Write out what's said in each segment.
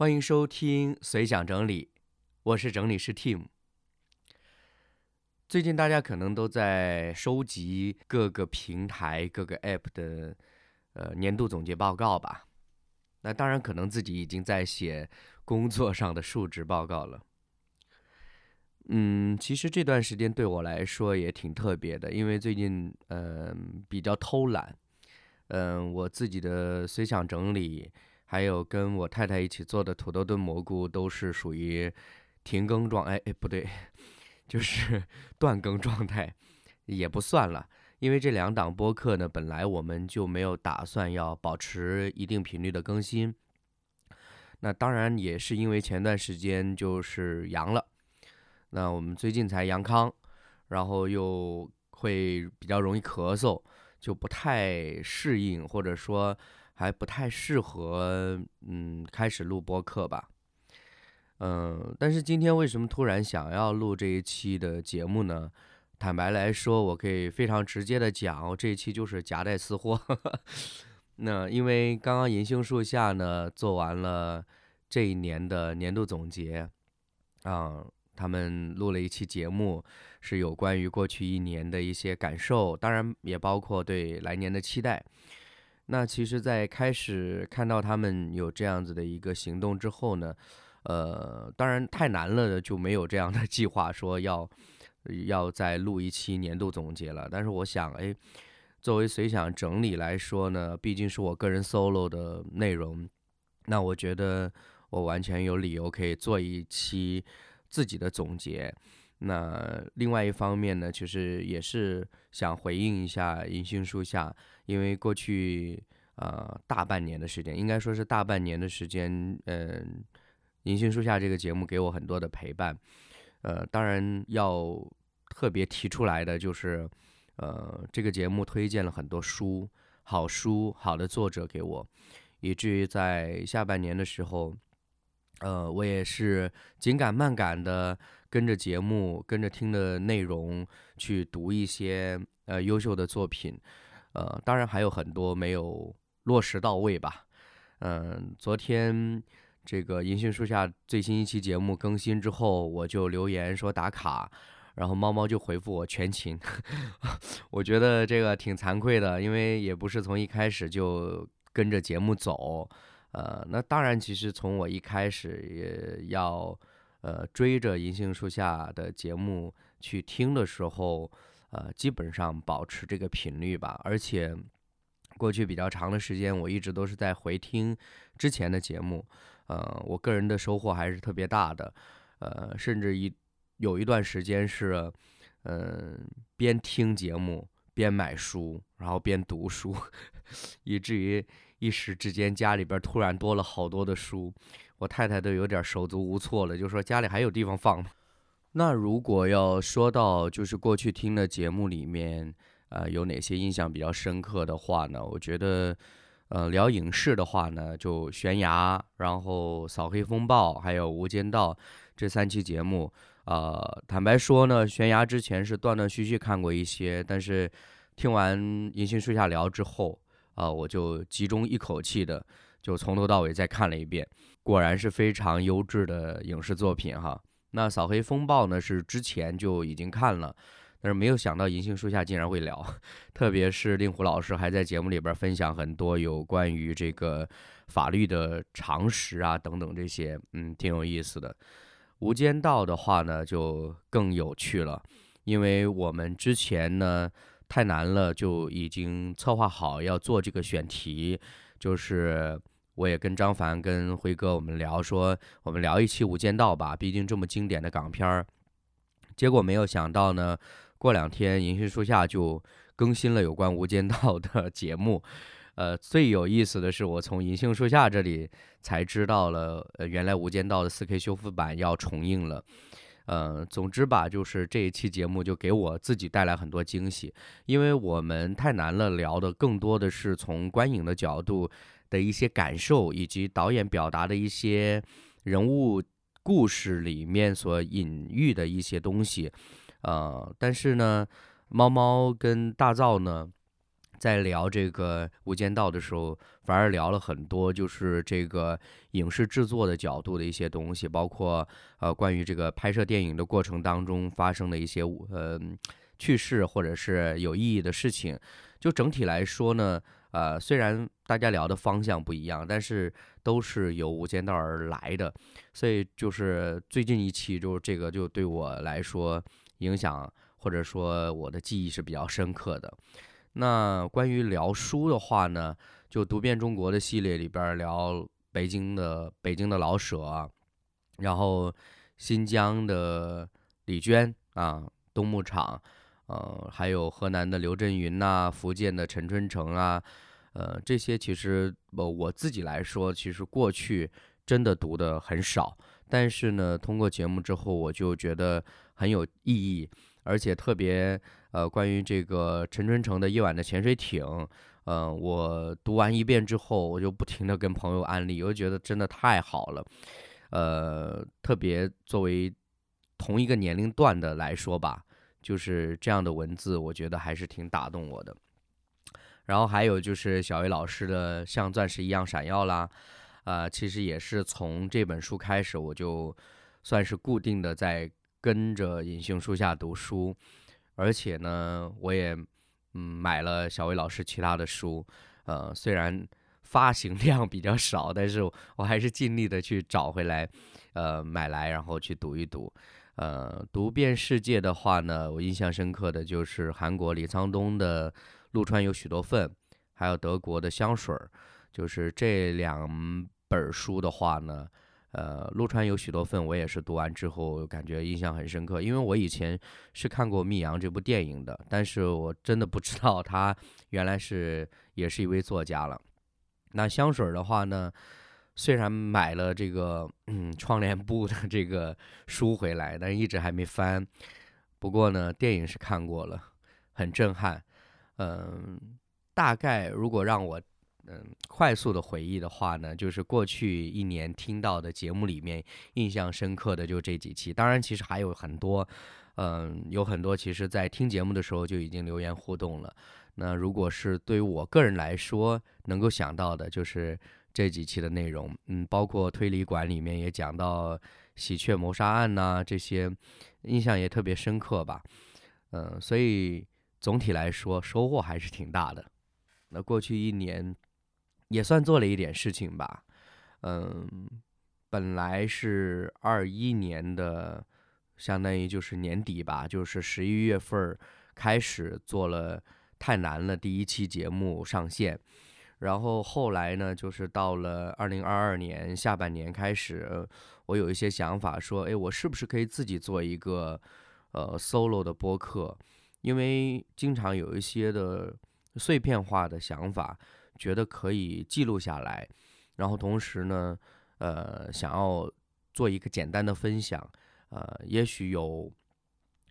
欢迎收听随想整理，我是整理师 Tim。最近大家可能都在收集各个平台、各个 App 的呃年度总结报告吧？那当然，可能自己已经在写工作上的述职报告了。嗯，其实这段时间对我来说也挺特别的，因为最近嗯比较偷懒，嗯，我自己的随想整理。还有跟我太太一起做的土豆炖蘑菇都是属于停更状，哎哎不对，就是 断更状态，也不算了，因为这两档播客呢，本来我们就没有打算要保持一定频率的更新。那当然也是因为前段时间就是阳了，那我们最近才阳康，然后又会比较容易咳嗽，就不太适应，或者说。还不太适合，嗯，开始录播课吧，嗯，但是今天为什么突然想要录这一期的节目呢？坦白来说，我可以非常直接的讲，这一期就是夹带私货。那因为刚刚银杏树下呢做完了这一年的年度总结，啊，他们录了一期节目，是有关于过去一年的一些感受，当然也包括对来年的期待。那其实，在开始看到他们有这样子的一个行动之后呢，呃，当然太难了，就没有这样的计划说要要再录一期年度总结了。但是我想，哎，作为随想整理来说呢，毕竟是我个人 solo 的内容，那我觉得我完全有理由可以做一期自己的总结。那另外一方面呢，其实也是想回应一下银杏树下，因为过去呃大半年的时间，应该说是大半年的时间，嗯，银杏树下这个节目给我很多的陪伴，呃，当然要特别提出来的就是，呃，这个节目推荐了很多书，好书，好的作者给我，以至于在下半年的时候，呃，我也是紧赶慢赶的。跟着节目，跟着听的内容去读一些呃优秀的作品，呃，当然还有很多没有落实到位吧。嗯，昨天这个银杏树下最新一期节目更新之后，我就留言说打卡，然后猫猫就回复我全勤。我觉得这个挺惭愧的，因为也不是从一开始就跟着节目走。呃，那当然，其实从我一开始也要。呃，追着银杏树下的节目去听的时候，呃，基本上保持这个频率吧。而且过去比较长的时间，我一直都是在回听之前的节目，呃，我个人的收获还是特别大的。呃，甚至一有一段时间是，嗯，边听节目边买书，然后边读书，以至于一时之间家里边突然多了好多的书。我太太都有点手足无措了，就说家里还有地方放吗？那如果要说到就是过去听的节目里面，呃，有哪些印象比较深刻的话呢？我觉得，呃，聊影视的话呢，就悬崖，然后扫黑风暴，还有无间道这三期节目。呃，坦白说呢，悬崖之前是断断续续看过一些，但是听完银杏树下聊之后，啊，我就集中一口气的就从头到尾再看了一遍。果然是非常优质的影视作品哈。那《扫黑风暴》呢是之前就已经看了，但是没有想到银杏树下竟然会聊，特别是令狐老师还在节目里边分享很多有关于这个法律的常识啊等等这些，嗯，挺有意思的。《无间道》的话呢就更有趣了，因为我们之前呢太难了，就已经策划好要做这个选题，就是。我也跟张凡、跟辉哥我们聊说，我们聊一期《无间道》吧，毕竟这么经典的港片儿。结果没有想到呢，过两天银杏树下就更新了有关《无间道》的节目。呃，最有意思的是，我从银杏树下这里才知道了，呃，原来《无间道》的 4K 修复版要重映了。呃，总之吧，就是这一期节目就给我自己带来很多惊喜，因为我们太难了，聊的更多的是从观影的角度。的一些感受，以及导演表达的一些人物故事里面所隐喻的一些东西，呃，但是呢，猫猫跟大灶呢，在聊这个《无间道》的时候，反而聊了很多，就是这个影视制作的角度的一些东西，包括呃关于这个拍摄电影的过程当中发生的一些呃趣事或者是有意义的事情。就整体来说呢，呃，虽然大家聊的方向不一样，但是都是由《无间道》而来的，所以就是最近一期，就是这个就对我来说影响或者说我的记忆是比较深刻的。那关于聊书的话呢，就读遍中国的系列里边聊北京的北京的老舍，然后新疆的李娟啊，东牧场，呃，还有河南的刘震云呐，福建的陈春成啊，呃，这些其实我我自己来说，其实过去真的读的很少，但是呢，通过节目之后，我就觉得很有意义，而且特别。呃，关于这个陈春成的《夜晚的潜水艇》，嗯，我读完一遍之后，我就不停的跟朋友安利，我就觉得真的太好了。呃，特别作为同一个年龄段的来说吧，就是这样的文字，我觉得还是挺打动我的。然后还有就是小薇老师的《像钻石一样闪耀》啦，啊，其实也是从这本书开始，我就算是固定的在跟着隐形书下读书。而且呢，我也嗯买了小魏老师其他的书，呃，虽然发行 量比较少，但是我还是尽力的去找回来，呃，买来然后去读一读。呃，读遍世界的话呢，我印象深刻的就是韩国李沧东的《陆川有许多份》，还有德国的香水儿，就是这两本书的话呢。呃，陆川有许多份，我也是读完之后感觉印象很深刻，因为我以前是看过《密阳》这部电影的，但是我真的不知道他原来是也是一位作家了。那香水的话呢，虽然买了这个嗯窗帘布的这个书回来，但是一直还没翻。不过呢，电影是看过了，很震撼。嗯，大概如果让我。嗯，快速的回忆的话呢，就是过去一年听到的节目里面印象深刻的就这几期。当然，其实还有很多，嗯，有很多其实在听节目的时候就已经留言互动了。那如果是对于我个人来说能够想到的，就是这几期的内容，嗯，包括推理馆里面也讲到喜鹊谋杀案呐，这些印象也特别深刻吧。嗯，所以总体来说收获还是挺大的。那过去一年。也算做了一点事情吧，嗯，本来是二一年的，相当于就是年底吧，就是十一月份开始做了太难了第一期节目上线，然后后来呢，就是到了二零二二年下半年开始，我有一些想法，说，哎，我是不是可以自己做一个呃 solo 的播客？因为经常有一些的碎片化的想法。觉得可以记录下来，然后同时呢，呃，想要做一个简单的分享，呃，也许有，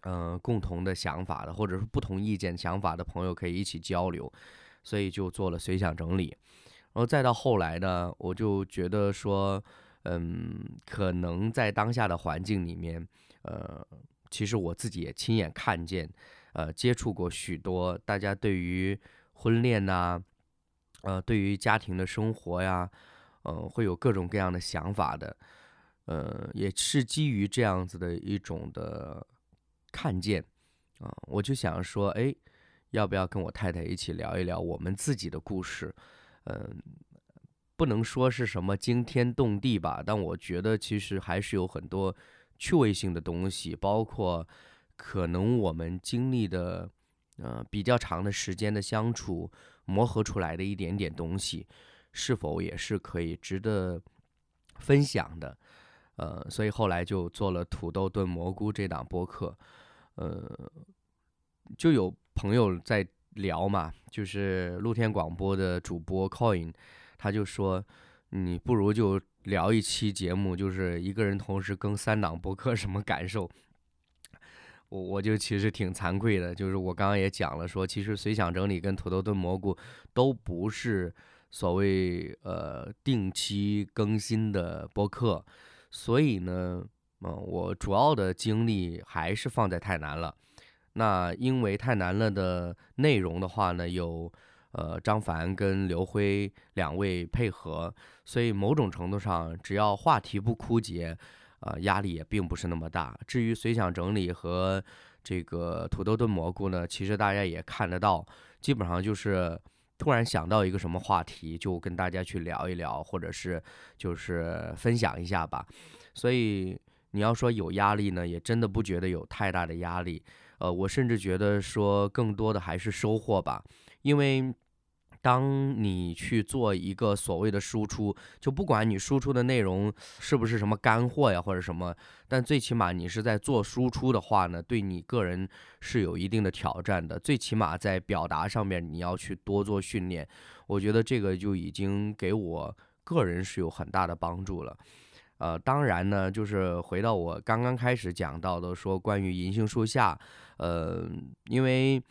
嗯，共同的想法的，或者是不同意见想法的朋友可以一起交流，所以就做了随想整理，然后再到后来呢，我就觉得说，嗯，可能在当下的环境里面，呃，其实我自己也亲眼看见，呃，接触过许多大家对于婚恋呐。呃，对于家庭的生活呀，呃，会有各种各样的想法的，呃，也是基于这样子的一种的看见，啊，我就想说，哎，要不要跟我太太一起聊一聊我们自己的故事？嗯，不能说是什么惊天动地吧，但我觉得其实还是有很多趣味性的东西，包括可能我们经历的，呃，比较长的时间的相处。磨合出来的一点点东西，是否也是可以值得分享的？呃，所以后来就做了土豆炖蘑菇这档播客。呃，就有朋友在聊嘛，就是露天广播的主播 Coin，他就说，你不如就聊一期节目，就是一个人同时更三档播客，什么感受？我我就其实挺惭愧的，就是我刚刚也讲了，说其实随想整理跟土豆炖蘑菇都不是所谓呃定期更新的播客，所以呢，嗯，我主要的精力还是放在太难了。那因为太难了的内容的话呢，有呃张凡跟刘辉两位配合，所以某种程度上，只要话题不枯竭，呃，压力也并不是那么大。至于随想整理和这个土豆炖蘑菇呢，其实大家也看得到，基本上就是突然想到一个什么话题，就跟大家去聊一聊，或者是就是分享一下吧。所以你要说有压力呢，也真的不觉得有太大的压力。呃，我甚至觉得说更多的还是收获吧，因为当你去做一个所谓的输出，就不管你输出的内容是不是什么干货呀或者什么，但最起码你是在做输出的话呢，对你个人是有一定的挑战的。最起码在表达上面你要去多做训练，我觉得这个就已经给我个人是有很大的帮助了。呃，当然呢，就是回到我刚刚开始讲到的，说关于银杏树下，呃，因为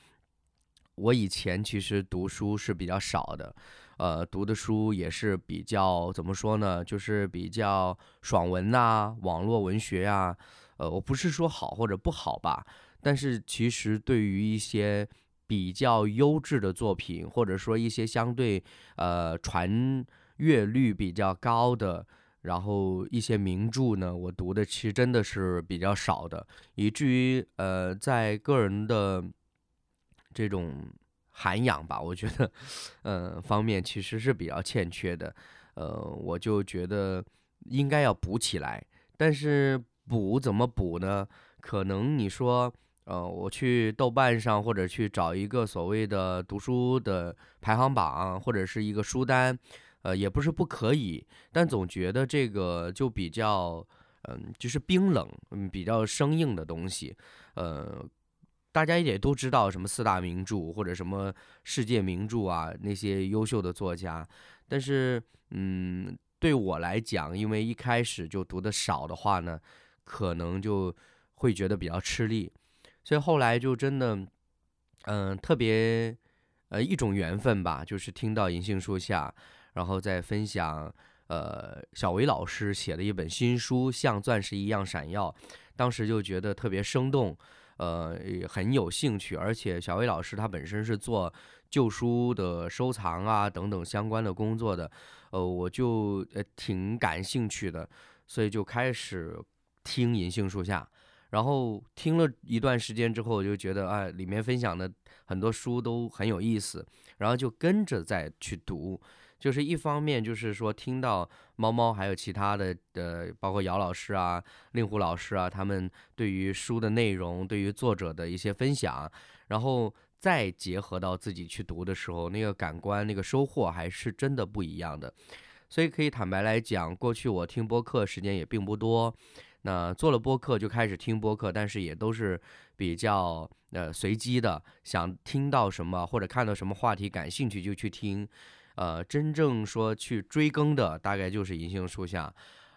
我以前其实读书是比较少的，呃，读的书也是比较怎么说呢，就是比较爽文呐，网络文学呀，呃，我不是说好或者不好吧，但是其实对于一些比较优质的作品，或者说一些相对呃传阅率比较高的。然后一些名著呢，我读的其实真的是比较少的，以至于呃，在个人的这种涵养吧，我觉得，呃，方面其实是比较欠缺的，呃，我就觉得应该要补起来。但是补怎么补呢？可能你说，呃，我去豆瓣上或者去找一个所谓的读书的排行榜，或者是一个书单。呃，也不是不可以，但总觉得这个就比较，嗯，就是冰冷，嗯，比较生硬的东西。呃，大家也都知道什么四大名著或者什么世界名著啊，那些优秀的作家。但是，嗯，对我来讲，因为一开始就读的少的话呢，可能就会觉得比较吃力。所以后来就真的，嗯，特别，呃，一种缘分吧，就是听到银杏树下。然后再分享，呃，小维老师写的一本新书《像钻石一样闪耀》，当时就觉得特别生动，呃，很有兴趣。而且小维老师他本身是做旧书的收藏啊等等相关的工作的，呃，我就呃挺感兴趣的，所以就开始听《银杏树下》，然后听了一段时间之后，我就觉得啊，里面分享的很多书都很有意思，然后就跟着再去读。就是一方面，就是说听到猫猫还有其他的呃，包括姚老师啊、令狐老师啊，他们对于书的内容、对于作者的一些分享，然后再结合到自己去读的时候，那个感官、那个收获还是真的不一样的。所以可以坦白来讲，过去我听播客时间也并不多，那做了播客就开始听播客，但是也都是比较呃随机的，想听到什么或者看到什么话题感兴趣就去听。呃，真正说去追更的，大概就是银杏树下，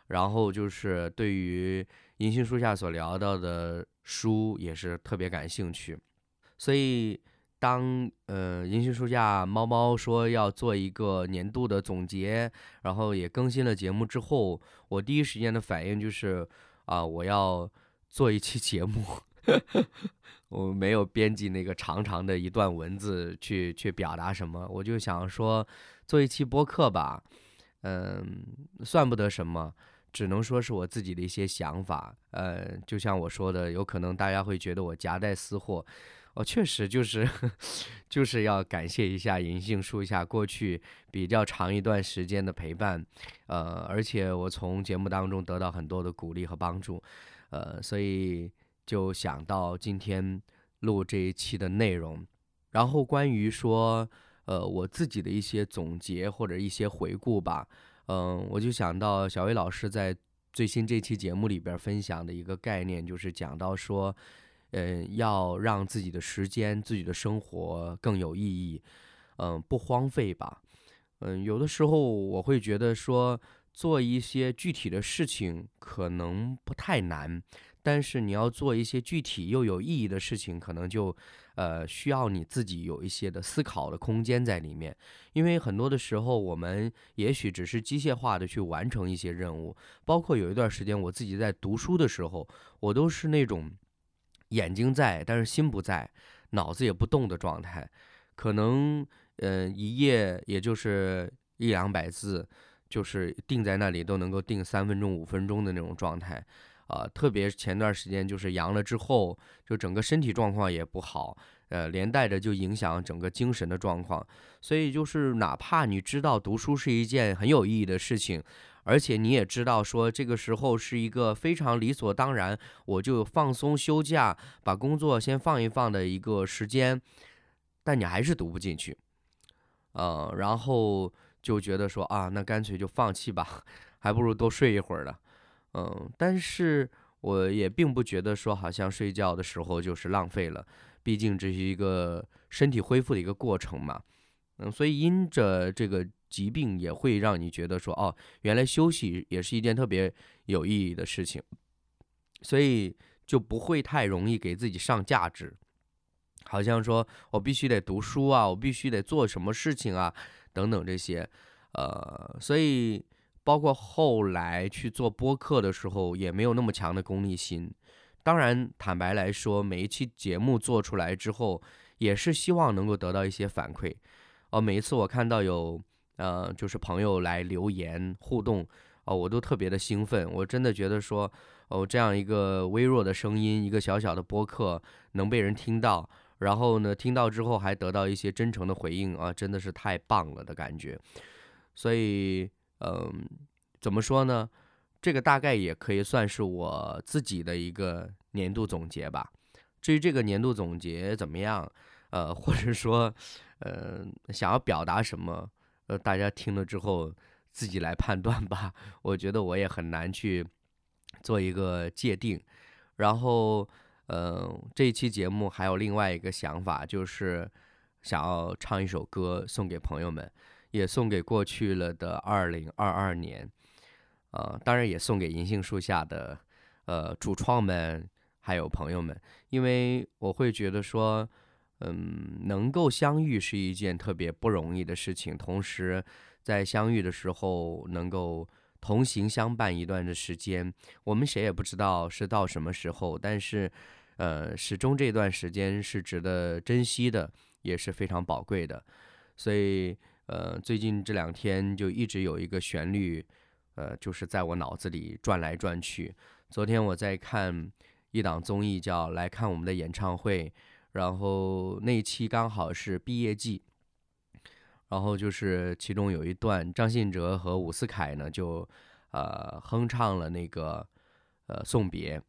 然后就是对于银杏树下所聊到的书，也是特别感兴趣。所以，当呃银杏树下猫猫说要做一个年度的总结，然后也更新了节目之后，我第一时间的反应就是啊，我要做一期 节目。我没有编辑那个长长的一段文字去去表达什么，我就想说做一期播客吧，嗯，算不得什么，只能说是我自己的一些想法。呃，就像我说的，有可能大家会觉得我夹带私货，我确实就是 就是要感谢一下银杏树下过去比较长一段时间的陪伴，呃，而且我从节目当中得到很多的鼓励和帮助，呃，所以。就想到今天录这一期的内容，然后关于说，呃，我自己的一些总结或者一些回顾吧，嗯，我就想到小薇老师在最新这期节目里边分享的一个概念，就是讲到说，嗯，要让自己的时间、自己的生活更有意义，嗯，不荒废吧，嗯，有的时候我会觉得说，做一些具体的事情可能不太难。但是你要做一些具体又有意义的事情，可能就，呃，需要你自己有一些的思考的空间在里面。因为很多的时候，我们也许只是机械化的去完成一些任务。包括有一段时间，我自己在读书的时候，我都是那种眼睛在，但是心不在，脑子也不动的状态。可能。嗯，一页也就是一两百字，就是定在那里都能够定三分钟、五分钟的那种状态。啊，特别前段时间就是阳了之后，就整个身体状况也不好，呃，连带着就影响整个精神的状况。所以就是哪怕你知道读书是一件很有意义的事情，而且你也知道说这个时候是一个非常理所当然，我就放松休假，把工作先放一放的一个时间，但你还是读不进去，呃，然后就觉得说啊，那干脆就放弃吧，还不如多睡一会儿呢。嗯，但是我也并不觉得说好像睡觉的时候就是浪费了，毕竟这是一个身体恢复的一个过程嘛。嗯，所以因着这个疾病也会让你觉得说，哦，原来休息也是一件特别有意义的事情，所以就不会太容易给自己上价值，好像说我必须得读书啊，我必须得做什么事情啊，等等这些，呃，所以。包括后来去做播客的时候，也没有那么强的功利心。当然，坦白来说，每一期节目做出来之后，也是希望能够得到一些反馈。哦，每一次我看到有呃，就是朋友来留言互动，哦，我都特别的兴奋。我真的觉得说，哦，这样一个微弱的声音，一个小小的播客能被人听到，然后呢，听到之后还得到一些真诚的回应啊，真的是太棒了的感觉。所以。嗯，怎么说呢？这个大概也可以算是我自己的一个年度总结吧。至于这个年度总结怎么样，呃，或者说，呃，想要表达什么，呃，大家听了之后自己来判断吧。我觉得我也很难去做一个界定。然后，嗯，这一期节目还有另外一个想法，就是想要唱一首歌送给朋友们。也送给过去了的二零二二年，呃，当然也送给银杏树下的呃主创们还有朋友们，因为我会觉得说，嗯，能够相遇是一件特别不容易的事情，同时在相遇的时候能够同行相伴一段的时间，我们谁也不知道是到什么时候，但是呃，始终这段时间是值得珍惜的，也是非常宝贵的，所以。呃，最近这两天就一直有一个旋律，呃，就是在我脑子里转来转去。昨天我在看一档综艺，叫《来看我们的演唱会》，然后那一期刚好是毕业季，然后就是其中有一段，张信哲和伍思凯呢就呃哼唱了那个呃送别，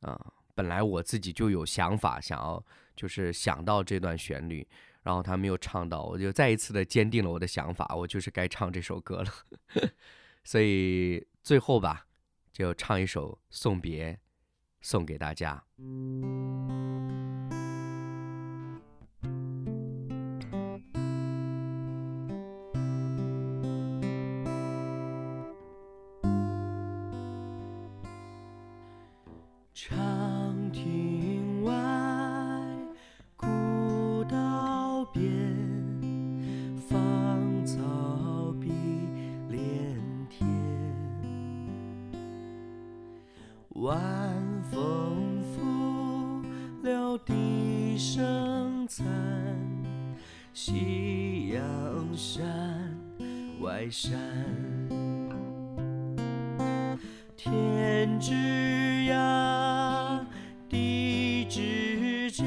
啊，本来我自己就有想法，想要就是想到这段旋律。然后他们又唱到，我就再一次的坚定了我的想法，我就是该唱这首歌了。所以最后吧，就唱一首送别，送给大家。晚风拂柳笛声残夕阳山外山。天之涯地之角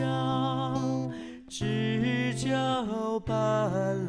知交半